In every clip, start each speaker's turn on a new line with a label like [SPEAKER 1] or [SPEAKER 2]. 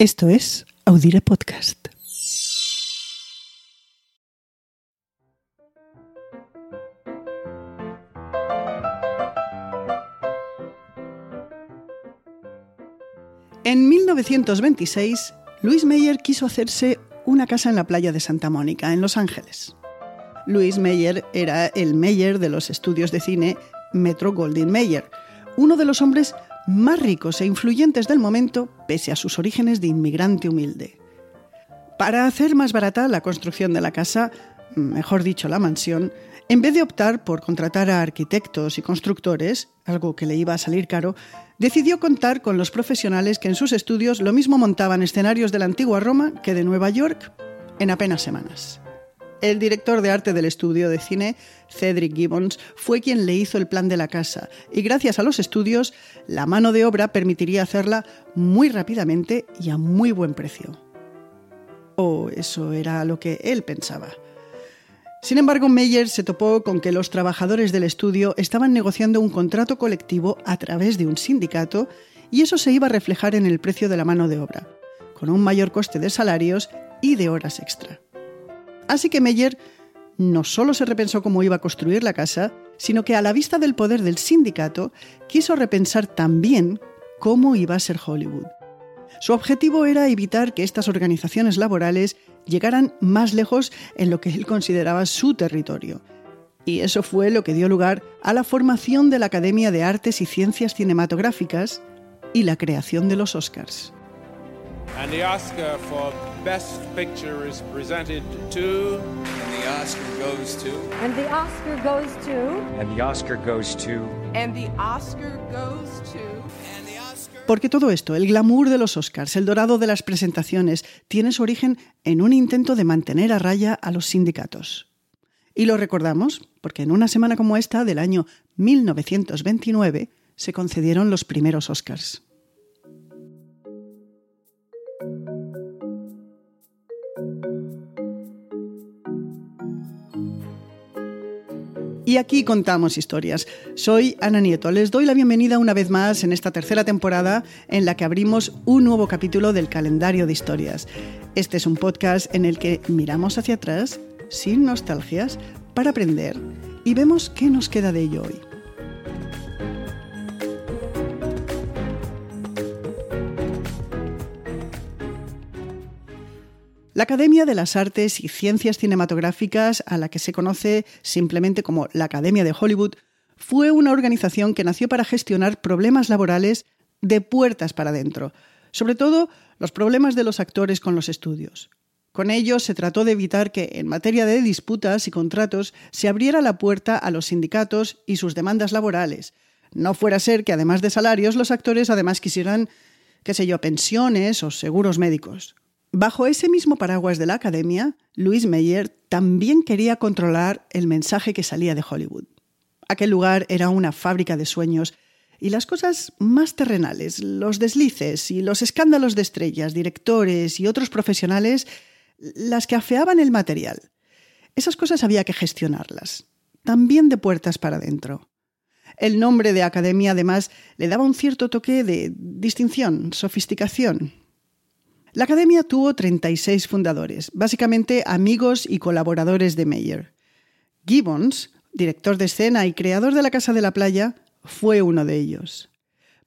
[SPEAKER 1] Esto es Audire Podcast. En 1926, Louis Meyer quiso hacerse una casa en la playa de Santa Mónica, en Los Ángeles. Louis Meyer era el Meyer de los estudios de cine Metro Goldwyn Mayer, uno de los hombres más ricos e influyentes del momento, pese a sus orígenes de inmigrante humilde. Para hacer más barata la construcción de la casa, mejor dicho la mansión, en vez de optar por contratar a arquitectos y constructores, algo que le iba a salir caro, decidió contar con los profesionales que en sus estudios lo mismo montaban escenarios de la antigua Roma que de Nueva York en apenas semanas. El director de arte del estudio de cine, Cedric Gibbons, fue quien le hizo el plan de la casa y gracias a los estudios, la mano de obra permitiría hacerla muy rápidamente y a muy buen precio. O eso era lo que él pensaba. Sin embargo, Meyer se topó con que los trabajadores del estudio estaban negociando un contrato colectivo a través de un sindicato y eso se iba a reflejar en el precio de la mano de obra, con un mayor coste de salarios y de horas extra. Así que Meyer no solo se repensó cómo iba a construir la casa, sino que a la vista del poder del sindicato, quiso repensar también cómo iba a ser Hollywood. Su objetivo era evitar que estas organizaciones laborales llegaran más lejos en lo que él consideraba su territorio. Y eso fue lo que dio lugar a la formación de la Academia de Artes y Ciencias Cinematográficas y la creación de los Oscars.
[SPEAKER 2] Best Picture is presented to.
[SPEAKER 3] And the Oscar goes to.
[SPEAKER 4] And the Oscar goes to.
[SPEAKER 5] And the Oscar goes to.
[SPEAKER 6] And the Oscar goes to.
[SPEAKER 3] And the Oscar.
[SPEAKER 1] Porque todo esto, el glamour de los Oscars, el dorado de las presentaciones, tiene su origen en un intento de mantener a raya a los sindicatos. Y lo recordamos porque en una semana como esta, del año 1929, se concedieron los primeros Oscars. Y aquí contamos historias. Soy Ana Nieto. Les doy la bienvenida una vez más en esta tercera temporada en la que abrimos un nuevo capítulo del calendario de historias. Este es un podcast en el que miramos hacia atrás, sin nostalgias, para aprender y vemos qué nos queda de ello hoy. La Academia de las Artes y Ciencias Cinematográficas, a la que se conoce simplemente como la Academia de Hollywood, fue una organización que nació para gestionar problemas laborales de puertas para adentro, sobre todo los problemas de los actores con los estudios. Con ello se trató de evitar que, en materia de disputas y contratos, se abriera la puerta a los sindicatos y sus demandas laborales. No fuera a ser que, además de salarios, los actores además quisieran, qué sé yo, pensiones o seguros médicos. Bajo ese mismo paraguas de la academia, Louis Meyer también quería controlar el mensaje que salía de Hollywood. Aquel lugar era una fábrica de sueños y las cosas más terrenales, los deslices y los escándalos de estrellas, directores y otros profesionales, las que afeaban el material. Esas cosas había que gestionarlas, también de puertas para adentro. El nombre de academia además le daba un cierto toque de distinción, sofisticación, la academia tuvo 36 fundadores, básicamente amigos y colaboradores de Meyer. Gibbons, director de escena y creador de la Casa de la Playa, fue uno de ellos.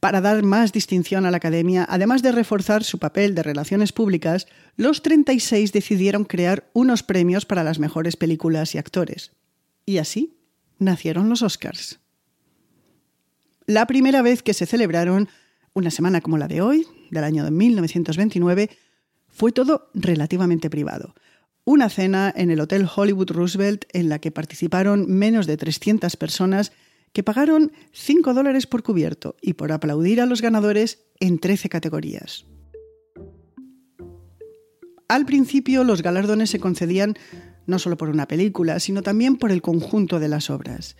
[SPEAKER 1] Para dar más distinción a la academia, además de reforzar su papel de relaciones públicas, los 36 decidieron crear unos premios para las mejores películas y actores. Y así nacieron los Oscars. La primera vez que se celebraron, una semana como la de hoy, del año de 1929, fue todo relativamente privado. Una cena en el Hotel Hollywood Roosevelt en la que participaron menos de 300 personas que pagaron 5 dólares por cubierto y por aplaudir a los ganadores en 13 categorías. Al principio los galardones se concedían no solo por una película, sino también por el conjunto de las obras.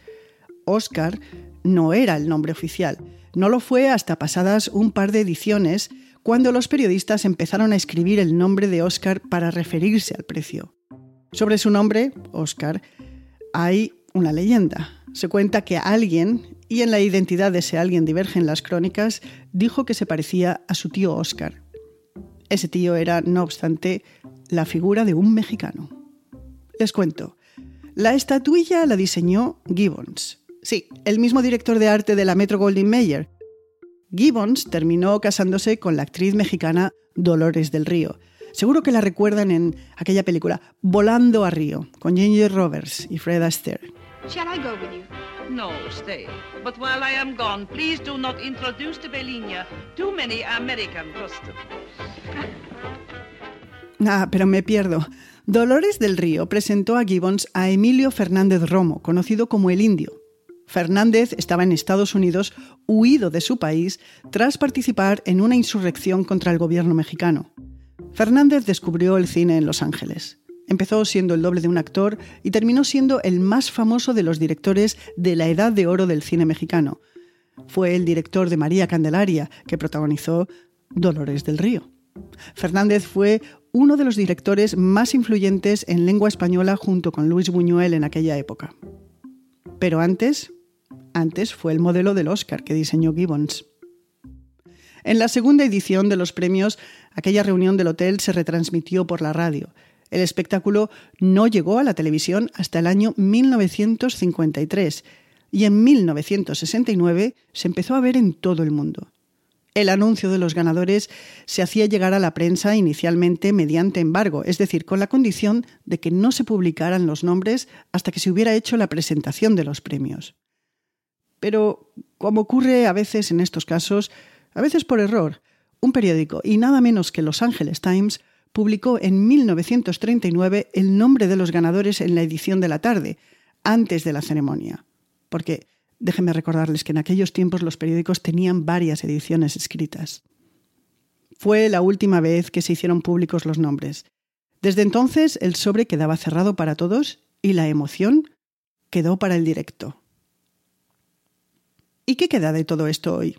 [SPEAKER 1] Oscar no era el nombre oficial, no lo fue hasta pasadas un par de ediciones, cuando los periodistas empezaron a escribir el nombre de Oscar para referirse al precio. Sobre su nombre, Oscar, hay una leyenda. Se cuenta que alguien, y en la identidad de ese alguien divergen las crónicas, dijo que se parecía a su tío Oscar. Ese tío era, no obstante, la figura de un mexicano. Les cuento. La estatuilla la diseñó Gibbons. Sí, el mismo director de arte de la Metro Goldwyn Mayer. Gibbons terminó casándose con la actriz mexicana Dolores del Río. Seguro que la recuerdan en aquella película Volando a Río, con Ginger Roberts y Fred Astaire.
[SPEAKER 5] Shall I go with you?
[SPEAKER 7] No, stay. But while I am gone, please do not introduce to Belinia too many American customs.
[SPEAKER 1] Ah, pero me pierdo. Dolores del Río presentó a Gibbons a Emilio Fernández Romo, conocido como el Indio. Fernández estaba en Estados Unidos, huido de su país, tras participar en una insurrección contra el gobierno mexicano. Fernández descubrió el cine en Los Ángeles. Empezó siendo el doble de un actor y terminó siendo el más famoso de los directores de la edad de oro del cine mexicano. Fue el director de María Candelaria, que protagonizó Dolores del Río. Fernández fue uno de los directores más influyentes en lengua española junto con Luis Buñuel en aquella época. Pero antes, antes fue el modelo del Oscar que diseñó Gibbons. En la segunda edición de los premios, aquella reunión del hotel se retransmitió por la radio. El espectáculo no llegó a la televisión hasta el año 1953 y en 1969 se empezó a ver en todo el mundo. El anuncio de los ganadores se hacía llegar a la prensa inicialmente mediante embargo, es decir, con la condición de que no se publicaran los nombres hasta que se hubiera hecho la presentación de los premios. Pero, como ocurre a veces en estos casos, a veces por error, un periódico, y nada menos que Los Angeles Times, publicó en 1939 el nombre de los ganadores en la edición de la tarde, antes de la ceremonia. Porque Déjenme recordarles que en aquellos tiempos los periódicos tenían varias ediciones escritas. Fue la última vez que se hicieron públicos los nombres. Desde entonces el sobre quedaba cerrado para todos y la emoción quedó para el directo. ¿Y qué queda de todo esto hoy?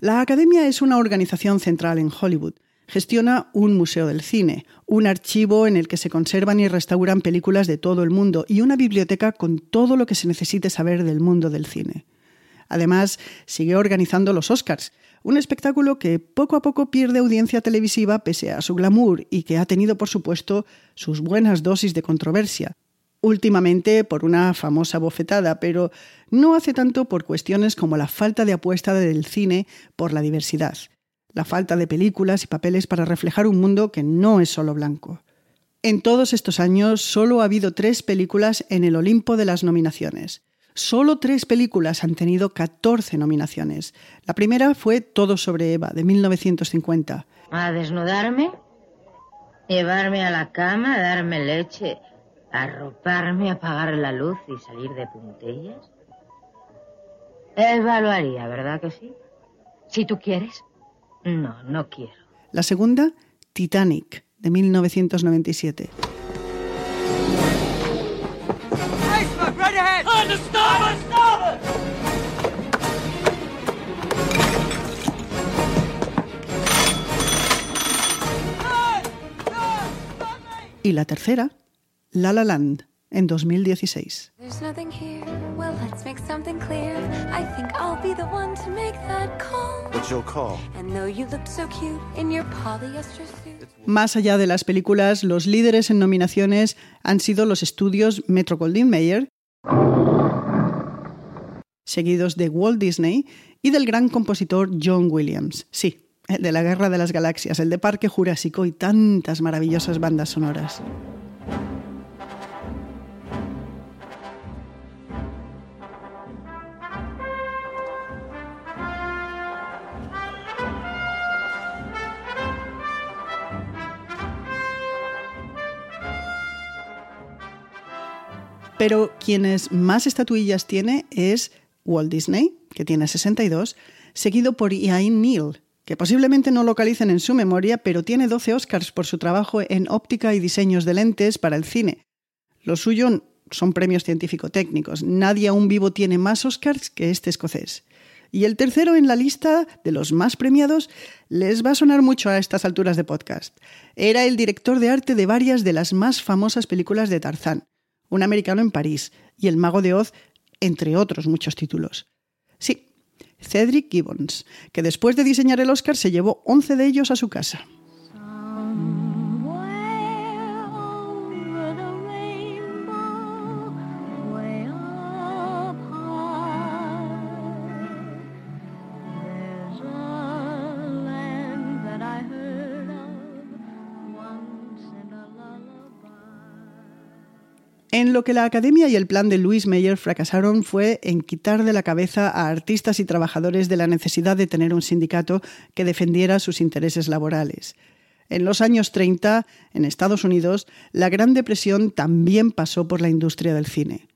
[SPEAKER 1] La Academia es una organización central en Hollywood, Gestiona un museo del cine, un archivo en el que se conservan y restauran películas de todo el mundo y una biblioteca con todo lo que se necesite saber del mundo del cine. Además, sigue organizando los Oscars, un espectáculo que poco a poco pierde audiencia televisiva pese a su glamour y que ha tenido, por supuesto, sus buenas dosis de controversia. Últimamente por una famosa bofetada, pero no hace tanto por cuestiones como la falta de apuesta del cine por la diversidad la falta de películas y papeles para reflejar un mundo que no es solo blanco. En todos estos años solo ha habido tres películas en el Olimpo de las nominaciones. Solo tres películas han tenido 14 nominaciones. La primera fue Todo sobre Eva, de 1950.
[SPEAKER 8] A desnudarme, llevarme a la cama, darme leche, arroparme, apagar la luz y salir de puntillas. Eva lo haría, ¿verdad que sí?
[SPEAKER 5] Si tú quieres.
[SPEAKER 8] No, no quiero.
[SPEAKER 1] La segunda, Titanic, de 1997. Y la tercera, La La Land, en 2016. Más allá de las películas, los líderes en nominaciones han sido los estudios Metro Goldwyn Mayer, seguidos de Walt Disney y del gran compositor John Williams. Sí, el de la Guerra de las Galaxias, el de Parque Jurásico y tantas maravillosas bandas sonoras. Pero quienes más estatuillas tiene es Walt Disney, que tiene 62, seguido por Ian Neal, que posiblemente no localicen en su memoria, pero tiene 12 Oscars por su trabajo en óptica y diseños de lentes para el cine. Lo suyo son premios científico-técnicos. Nadie aún vivo tiene más Oscars que este escocés. Y el tercero en la lista de los más premiados les va a sonar mucho a estas alturas de podcast. Era el director de arte de varias de las más famosas películas de Tarzán un americano en París y El mago de Oz, entre otros muchos títulos. Sí, Cedric Gibbons, que después de diseñar el Oscar se llevó 11 de ellos a su casa. En lo que la Academia y el plan de Louis Meyer fracasaron fue en quitar de la cabeza a artistas y trabajadores de la necesidad de tener un sindicato que defendiera sus intereses laborales. En los años 30, en Estados Unidos, la Gran Depresión también pasó por la industria del cine.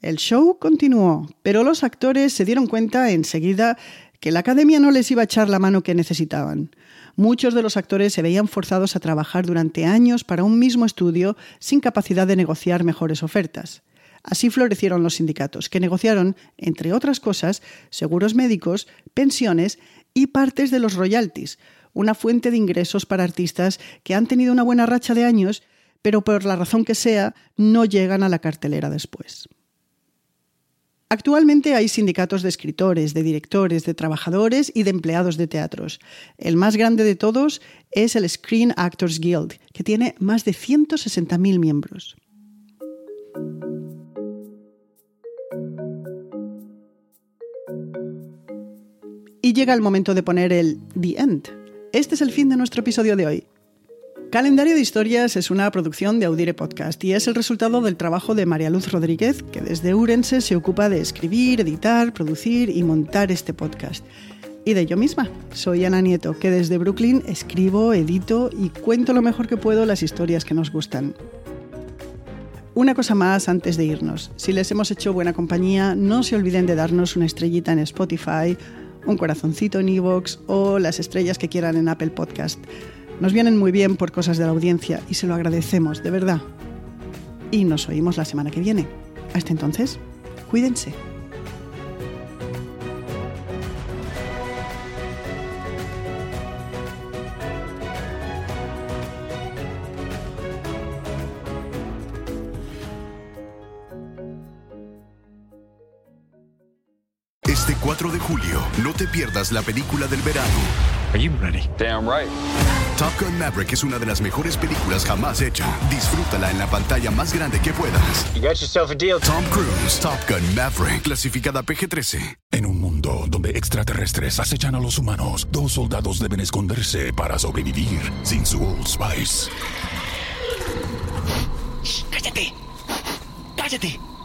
[SPEAKER 1] El show continuó, pero los actores se dieron cuenta enseguida que la academia no les iba a echar la mano que necesitaban. Muchos de los actores se veían forzados a trabajar durante años para un mismo estudio sin capacidad de negociar mejores ofertas. Así florecieron los sindicatos, que negociaron, entre otras cosas, seguros médicos, pensiones y partes de los royalties, una fuente de ingresos para artistas que han tenido una buena racha de años, pero por la razón que sea, no llegan a la cartelera después. Actualmente hay sindicatos de escritores, de directores, de trabajadores y de empleados de teatros. El más grande de todos es el Screen Actors Guild, que tiene más de 160.000 miembros. Y llega el momento de poner el The End. Este es el fin de nuestro episodio de hoy. Calendario de Historias es una producción de Audire Podcast y es el resultado del trabajo de María Luz Rodríguez, que desde Urense se ocupa de escribir, editar, producir y montar este podcast. Y de yo misma, soy Ana Nieto, que desde Brooklyn escribo, edito y cuento lo mejor que puedo las historias que nos gustan. Una cosa más antes de irnos. Si les hemos hecho buena compañía, no se olviden de darnos una estrellita en Spotify, un corazoncito en Evox o las estrellas que quieran en Apple Podcast. Nos vienen muy bien por cosas de la audiencia y se lo agradecemos, de verdad. Y nos oímos la semana que viene. Hasta entonces, cuídense.
[SPEAKER 9] Este 4 de julio, no te pierdas la película del verano.
[SPEAKER 10] Are you ready?
[SPEAKER 3] Damn right.
[SPEAKER 9] Top Gun Maverick es una de las mejores películas jamás hecha. Disfrútala en la pantalla más grande que puedas.
[SPEAKER 10] You got yourself a deal.
[SPEAKER 9] Tom Cruise, Top Gun Maverick, clasificada PG-13.
[SPEAKER 11] En un mundo donde extraterrestres acechan a los humanos, dos soldados deben esconderse para sobrevivir sin su Old Spice.
[SPEAKER 12] ¡Cállate! ¡Cállate!